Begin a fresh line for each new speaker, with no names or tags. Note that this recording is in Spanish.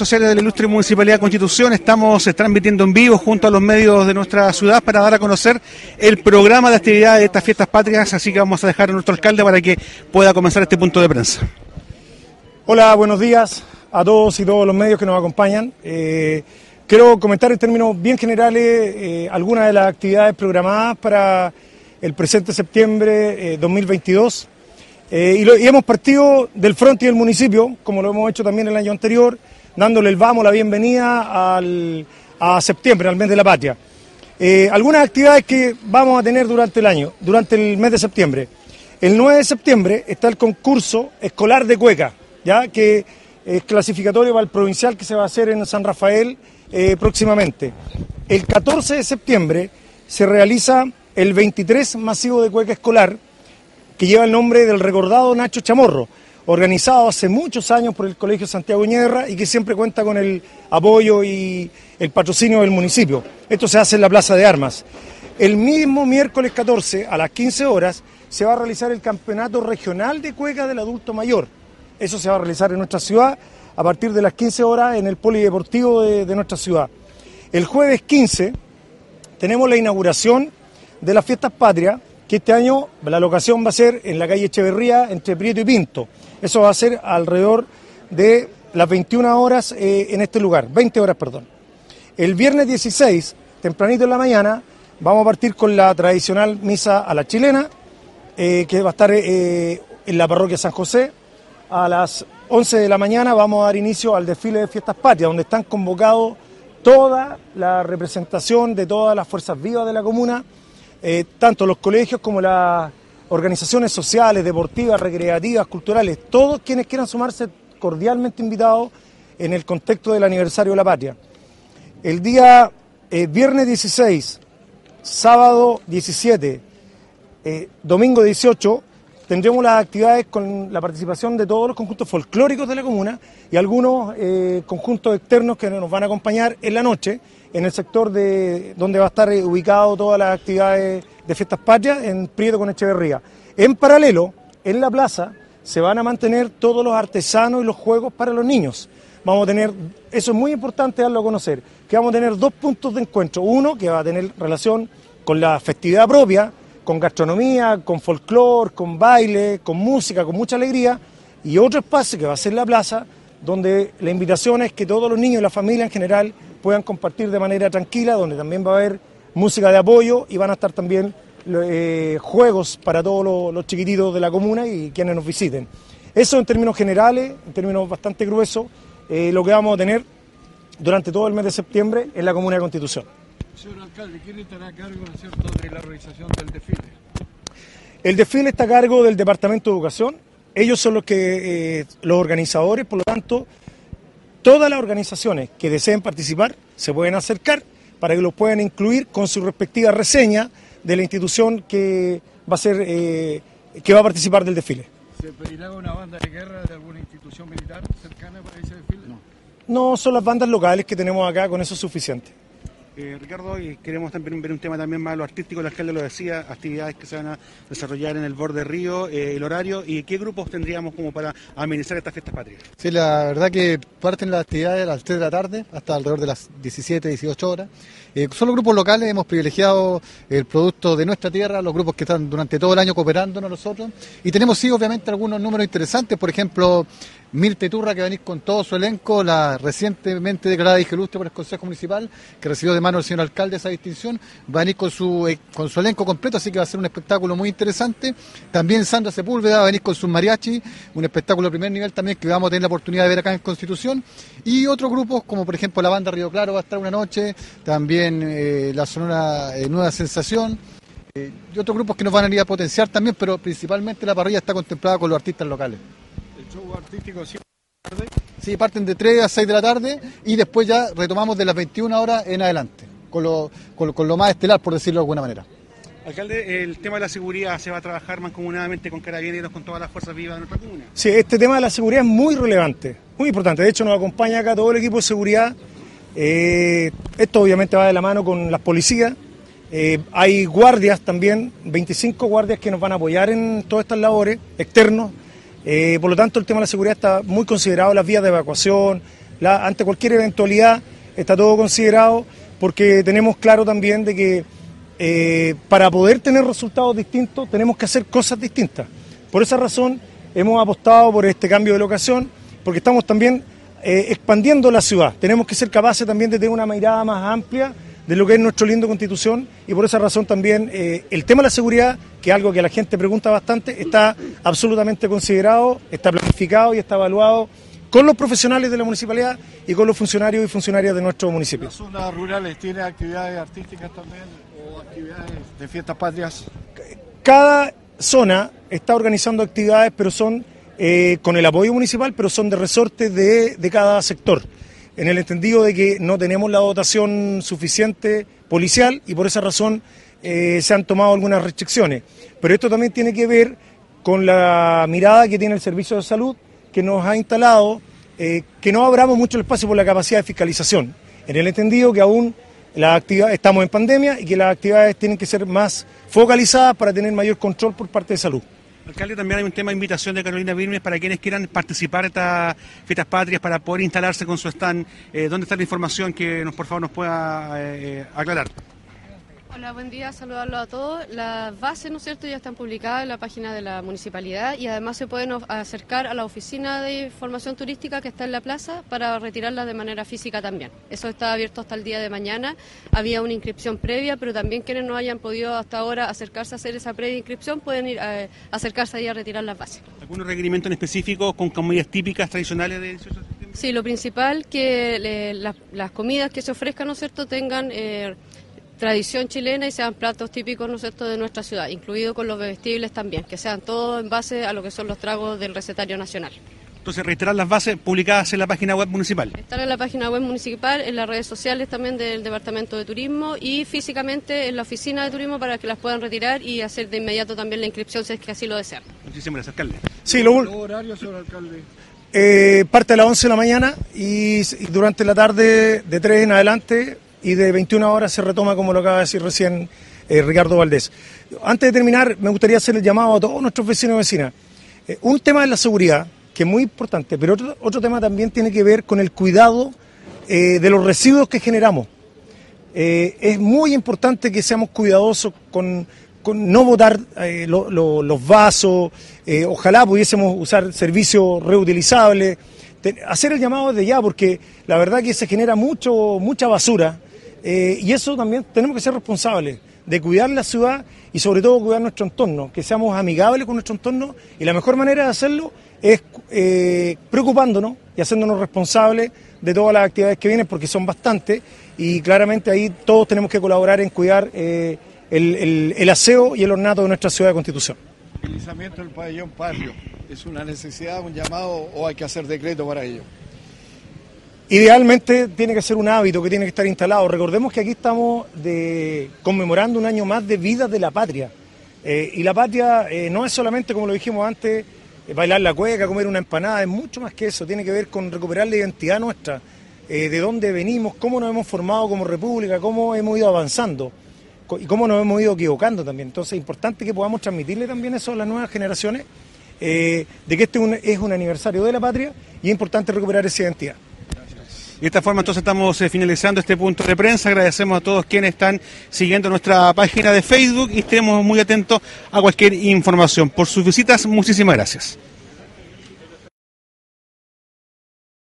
sociales de la Ilustre Municipalidad de Constitución. Estamos eh, transmitiendo en vivo junto a los medios de nuestra ciudad para dar a conocer el programa de actividades de estas fiestas patrias, así que vamos a dejar a nuestro alcalde para que pueda comenzar este punto de prensa.
Hola, buenos días a todos y todos los medios que nos acompañan. Eh, quiero comentar en términos bien generales eh, algunas de las actividades programadas para el presente septiembre 2022. Eh, y, hemos partido del frente y del municipio, como lo hemos hecho también el año anterior, dándole el vamos, la bienvenida a septiembre, al mes de la patria. Eh, algunas actividades que vamos a tener durante el año, durante el mes de septiembre. El 9 de septiembre está el concurso escolar de Cueca, ya que es clasificatorio para el provincial que se va a hacer en San Rafael eh, próximamente. El 14 de septiembre se realiza el 23 masivo de Cueca escolar, que lleva el nombre del recordado Nacho Chamorro, organizado hace muchos años por el Colegio Santiago Ñerra y que siempre cuenta con el apoyo y el patrocinio del municipio. Esto se hace en la Plaza de Armas. El mismo miércoles 14 a las 15 horas se va a realizar el Campeonato Regional de Cueca del Adulto Mayor. Eso se va a realizar en nuestra ciudad a partir de las 15 horas en el Polideportivo de, de nuestra ciudad. El jueves 15 tenemos la inauguración de las fiestas patrias que este año la locación va a ser en la calle Echeverría, entre Prieto y Pinto. Eso va a ser alrededor de las 21 horas eh, en este lugar, 20 horas, perdón. El viernes 16, tempranito en la mañana, vamos a partir con la tradicional misa a la chilena, eh, que va a estar eh, en la parroquia San José. A las 11 de la mañana vamos a dar inicio al desfile de fiestas patrias, donde están convocados toda la representación de todas las fuerzas vivas de la comuna eh, tanto los colegios como las organizaciones sociales, deportivas, recreativas, culturales, todos quienes quieran sumarse cordialmente invitados en el contexto del aniversario de la patria. El día eh, viernes 16, sábado 17, eh, domingo 18, tendremos las actividades con la participación de todos los conjuntos folclóricos de la comuna y algunos conjuntos externos que nos van a acompañar en la noche en el sector de donde va a estar ubicado todas las actividades de fiestas patrias en Prieto con Echeverría. En paralelo, en la plaza se van a mantener todos los artesanos y los juegos para los niños. Vamos a tener, eso es muy importante darlo a conocer, que vamos a tener dos puntos de encuentro. Uno que va a tener relación con la festividad propia, con gastronomía, con folclore, con baile, con música, con mucha alegría, y otro espacio que va a ser la plaza, donde la invitación es que todos los niños y la familia en general puedan compartir de manera tranquila, donde también va a haber música de apoyo y van a estar también eh, juegos para todos los, chiquititos de la comuna y quienes nos visiten. Eso en términos generales, en términos bastante gruesos, eh, lo que vamos a tener durante todo el mes de septiembre en la Comuna de Constitución.
Señor alcalde, ¿quién estará a cargo de la organización del desfile?
El desfile está a cargo del Departamento de Educación. Ellos son los que eh, los organizadores, por lo tanto, Todas las organizaciones que deseen participar se pueden acercar para que los puedan incluir con su respectiva reseña de la institución que va a ser eh, que va a participar del desfile.
¿Se pedirá una banda de guerra de alguna institución militar cercana para ese desfile?
No. No, son las bandas locales que tenemos acá, con eso es suficiente.
Eh, Ricardo, y queremos también ver un tema también más lo artístico, el alcalde lo decía, actividades que se van a desarrollar en el borde río, eh, el horario, y qué grupos tendríamos como para amenizar estas fiestas patrias.
Sí, la verdad que parten las actividades a las 3 de la tarde hasta alrededor de las 17, 18 horas. Eh, son los grupos locales, hemos privilegiado el producto de nuestra tierra, los grupos que están durante todo el año cooperando nosotros, y tenemos sí, obviamente, algunos números interesantes, por ejemplo, Mirte Turra, que venir con todo su elenco, la recientemente declarada hija ilustre por el Consejo Municipal, que recibió de mano el señor alcalde esa distinción, va a venir con su, eh, con su elenco completo, así que va a ser un espectáculo muy interesante. También Sandra Sepúlveda va a venir con su mariachi, un espectáculo de primer nivel también que vamos a tener la oportunidad de ver acá en Constitución. Y otros grupos, como por ejemplo la banda Río Claro va a estar una noche, también eh, la Sonora eh, Nueva Sensación. y otros grupos que nos van a ir a potenciar también, pero principalmente la parrilla está contemplada con los artistas locales
show artístico
tarde? Sí, parten de 3 a 6 de la tarde y después ya retomamos de las 21 horas en adelante, con lo, con, lo más estelar, por decirlo de alguna manera.
Alcalde, el tema de la seguridad se va a trabajar mancomunadamente con carabineros, con todas las fuerzas vivas de nuestra comuna.
Sí, este tema de la seguridad es muy relevante, muy importante. De hecho, nos acompaña acá todo el equipo de seguridad. Eh, esto obviamente va de la mano con las policías. Eh, hay guardias también, 25 guardias que nos van a apoyar en todas estas labores externos. Eh, por lo tanto, el tema de la seguridad está muy considerado, las vías de evacuación, ante cualquier eventualidad, está todo considerado, porque tenemos claro también de que eh, para poder tener resultados distintos tenemos que hacer cosas distintas. Por esa razón hemos apostado por este cambio de locación, porque estamos también eh, expandiendo la ciudad. Tenemos que ser capaces también de tener una mirada más amplia de lo que es nuestro lindo constitución y por esa razón también eh, el tema de la seguridad, que es algo que la gente pregunta bastante, está absolutamente considerado, está planificado y está evaluado con los profesionales de la municipalidad y con los funcionarios y funcionarias de nuestro municipio.
¿Las zonas rurales tienen actividades artísticas también o actividades de fiestas patrias?
Cada zona está organizando actividades, pero son eh, con el apoyo municipal, pero son de resorte de, de cada sector, en el entendido de que no tenemos la dotación suficiente policial y por esa razón eh, se han tomado algunas restricciones. Pero esto también tiene que ver con la mirada que tiene el Servicio de Salud, que nos ha instalado eh, que no abramos mucho el espacio por la capacidad de fiscalización, en el entendido que aún la actividad, estamos en pandemia y que las actividades tienen que ser más focalizadas para tener mayor control por parte de salud.
Alcalde, también hay un tema de invitación de Carolina Birmes para quienes quieran participar de estas fiestas patrias, para poder instalarse con su stand. Eh, ¿Dónde está la información que nos, por favor nos pueda eh, aclarar?
Hola, buen día, saludarlos a todos. Las bases, ¿no es cierto?, ya están publicadas en la página de la municipalidad y además se pueden acercar a la oficina de información turística que está en la plaza para retirarlas de manera física también. Eso está abierto hasta el día de mañana. Había una inscripción previa, pero también quienes no hayan podido hasta ahora acercarse a hacer esa previa inscripción pueden ir a acercarse ahí a retirar las bases.
¿Algunos requerimientos en específico con comidas típicas tradicionales de 18 de septiembre?
Sí, lo principal que le- las, las comidas que se ofrezcan, ¿no es cierto?, tengan eh, tradición chilena y sean platos típicos, ¿no es cierto?, de nuestra ciudad, incluido con los bebestibles también, que sean todos en base a lo que son los tragos del recetario nacional.
Entonces, reiterar las bases publicadas en la página web municipal.
Están en la página web municipal, en las redes sociales también del Departamento de Turismo y físicamente en la oficina de turismo para que las puedan retirar y hacer de inmediato también la inscripción si es que así lo desean.
Muchísimas gracias, alcalde.
Sí, lo,
¿Los horarios, señor alcalde?
Eh, parte a las 11 de la mañana y, y durante la tarde de 3 en adelante y de 21 horas se retoma, como lo acaba de decir recién eh, Ricardo Valdés. Antes de terminar, me gustaría hacer el llamado a todos nuestros vecinos y vecinas. Eh, un tema es la seguridad, que es muy importante, pero otro, otro tema también tiene que ver con el cuidado eh, de los residuos que generamos. Es muy importante que seamos cuidadosos con, con no botar lo- lo- los vasos, ojalá pudiésemos usar servicios reutilizables, hacer el llamado desde ya, porque la verdad que se genera mucho, mucha basura eh, y eso también tenemos que ser responsables de cuidar la ciudad y sobre todo cuidar nuestro entorno, que seamos amigables con nuestro entorno y la mejor manera de hacerlo es eh, preocupándonos y haciéndonos responsables de todas las actividades que vienen, porque son bastantes, y claramente ahí todos tenemos que colaborar en cuidar eh, el, el- aseo y el ornato de nuestra ciudad de Constitución.
El izamiento del pabellón patrio, ¿es una necesidad, un llamado o hay que hacer decreto para ello?
Idealmente tiene que ser un hábito que tiene que estar instalado. Recordemos que aquí estamos conmemorando un año más de vida de la patria. Eh, y la patria eh, no es solamente, como lo dijimos antes, eh, bailar la cueca, comer una empanada, es mucho más que eso. Tiene que ver con recuperar la identidad nuestra, de dónde venimos, cómo nos hemos formado como república, cómo hemos ido avanzando y cómo nos hemos ido equivocando también. Entonces es importante que podamos transmitirle también eso a las nuevas generaciones, de que este es un aniversario de la patria y es importante recuperar esa identidad.
De esta forma entonces estamos eh, finalizando este punto de prensa. Agradecemos a todos quienes están siguiendo nuestra página de Facebook y estemos muy atentos a cualquier información. Por sus visitas, muchísimas gracias.